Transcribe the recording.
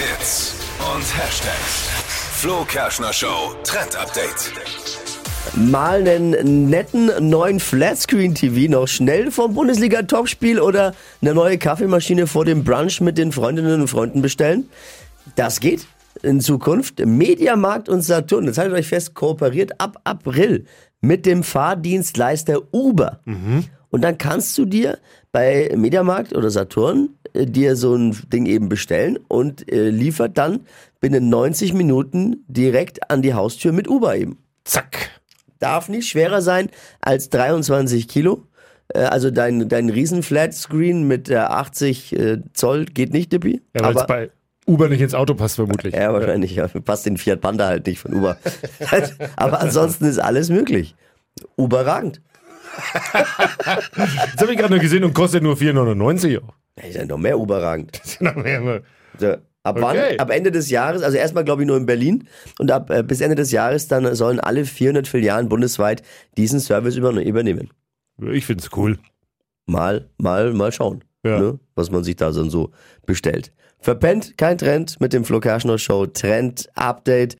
Hits und Hashtags. Flo Kerschner Show Trend Update. Mal einen netten neuen Flatscreen-TV noch schnell vom Bundesliga-Topspiel oder eine neue Kaffeemaschine vor dem Brunch mit den Freundinnen und Freunden bestellen? Das geht in Zukunft. Mediamarkt und Saturn, das haltet euch fest, kooperiert ab April mit dem Fahrdienstleister Uber. Und dann kannst du dir bei Mediamarkt oder Saturn äh, dir so ein Ding eben bestellen und äh, liefert dann binnen 90 Minuten direkt an die Haustür mit Uber eben. Zack. Darf nicht schwerer sein als 23 Kilo. Äh, Also dein, dein riesen Flatscreen mit äh, 80 äh, Zoll geht nicht, Dippi. Ja, weil es aber, bei Uber nicht ins Auto passt, vermutlich. ja, wahrscheinlich. Ja. Passt den Fiat Panda halt nicht von Uber. aber ansonsten ist alles möglich. Uberragend. Das habe ich gerade noch gesehen und kostet nur 4,99 Euro. Ja, ist ja noch mehr überragend. Noch mehr, ne? So, ab wann? Okay. Ab Ende des Jahres, also erstmal glaube ich nur in Berlin und ab äh, bis Ende des Jahres dann sollen alle 400 Filialen bundesweit diesen Service über, übernehmen. Ich finde es cool. Mal, mal, mal schauen, Ja. ne, was man sich da so, so bestellt. Verpennt, kein Trend mit dem Flo Kerschner Show Trend Update.